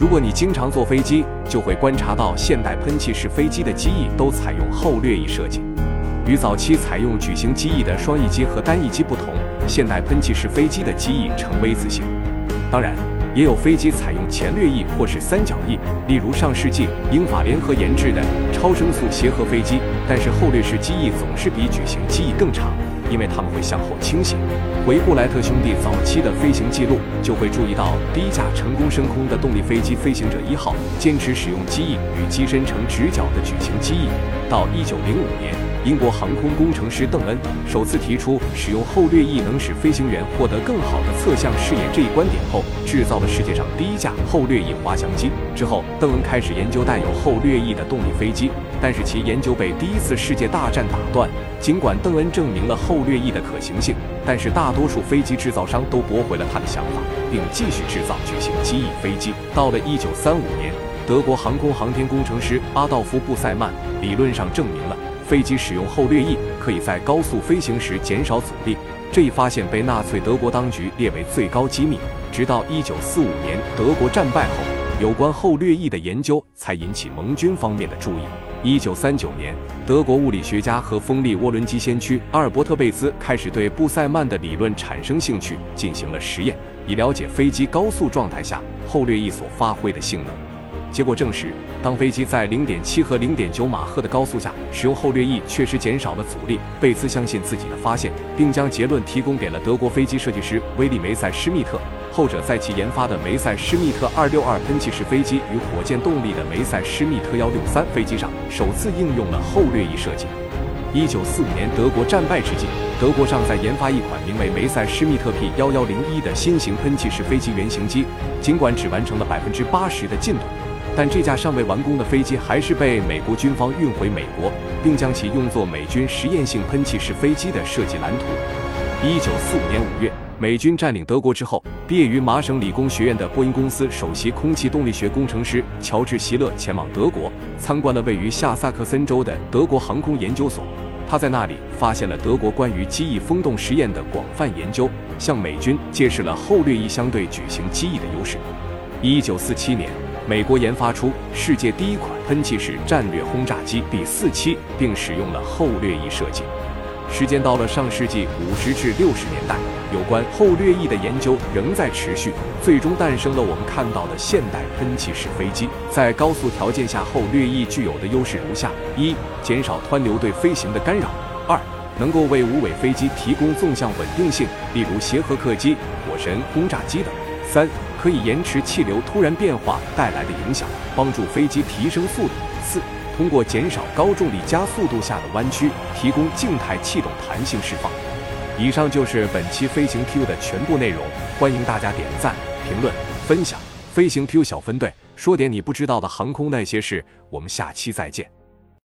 如果你经常坐飞机，就会观察到现代喷气式飞机的机翼都采用后掠翼设计。与早期采用矩形机翼的双翼机和单翼机不同，现代喷气式飞机的机翼呈 V 字形。当然，也有飞机采用前掠翼或是三角翼，例如上世纪英法联合研制的超声速协和飞机，但是后掠式机翼总是比矩形机翼更长。因为他们会向后倾斜。回顾莱特兄弟早期的飞行记录，就会注意到第一架成功升空的动力飞机飞行者一号，坚持使用机翼与机身呈直角的矩形机翼。到一九零五年，英国航空工程师邓恩首次提出使用后掠翼能使飞行员获得更好的侧向视野这一观点后，制造了世界上第一架后掠翼滑翔机。之后，邓恩开始研究带有后掠翼的动力飞机。但是其研究被第一次世界大战打断。尽管邓恩证明了后掠翼的可行性，但是大多数飞机制造商都驳回了他的想法，并继续制造矩形机翼飞机。到了1935年，德国航空航天工程师阿道夫·布塞曼理论上证明了飞机使用后掠翼可以在高速飞行时减少阻力。这一发现被纳粹德国当局列为最高机密，直到1945年德国战败后。有关后掠翼的研究才引起盟军方面的注意。一九三九年，德国物理学家和风力涡轮机先驱阿尔伯特·贝兹开始对布塞曼的理论产生兴趣，进行了实验，以了解飞机高速状态下后掠翼所发挥的性能。结果证实，当飞机在零点七和零点九马赫的高速下使用后掠翼，确实减少了阻力。贝兹相信自己的发现，并将结论提供给了德国飞机设计师威利梅塞施密特。后者在其研发的梅塞施密特二六二喷气式飞机与火箭动力的梅塞施密特幺六三飞机上，首次应用了后掠翼设计。一九四五年德国战败之际，德国尚在研发一款名为梅塞施密特 P 幺幺零一的新型喷气式飞机原型机，尽管只完成了百分之八十的进度。但这架尚未完工的飞机还是被美国军方运回美国，并将其用作美军实验性喷气式飞机的设计蓝图。一九四五年五月，美军占领德国之后，毕业于麻省理工学院的波音公司首席空气动力学工程师乔治·席勒前往德国，参观了位于下萨克森州的德国航空研究所。他在那里发现了德国关于机翼风洞实验的广泛研究，向美军揭示了后掠翼相对矩形机翼的优势。一九四七年。美国研发出世界第一款喷气式战略轰炸机 B 四七，并使用了后掠翼设计。时间到了上世纪五十至六十年代，有关后掠翼的研究仍在持续，最终诞生了我们看到的现代喷气式飞机。在高速条件下，后掠翼具有的优势如下：一、减少湍流对飞行的干扰；二、能够为无尾飞机提供纵向稳定性，例如协和客机、火神轰炸机等；三、可以延迟气流突然变化带来的影响，帮助飞机提升速度。四、通过减少高重力加速度下的弯曲，提供静态气动弹性释放。以上就是本期飞行 Q 的全部内容，欢迎大家点赞、评论、分享。飞行 Q 小分队说点你不知道的航空那些事，我们下期再见。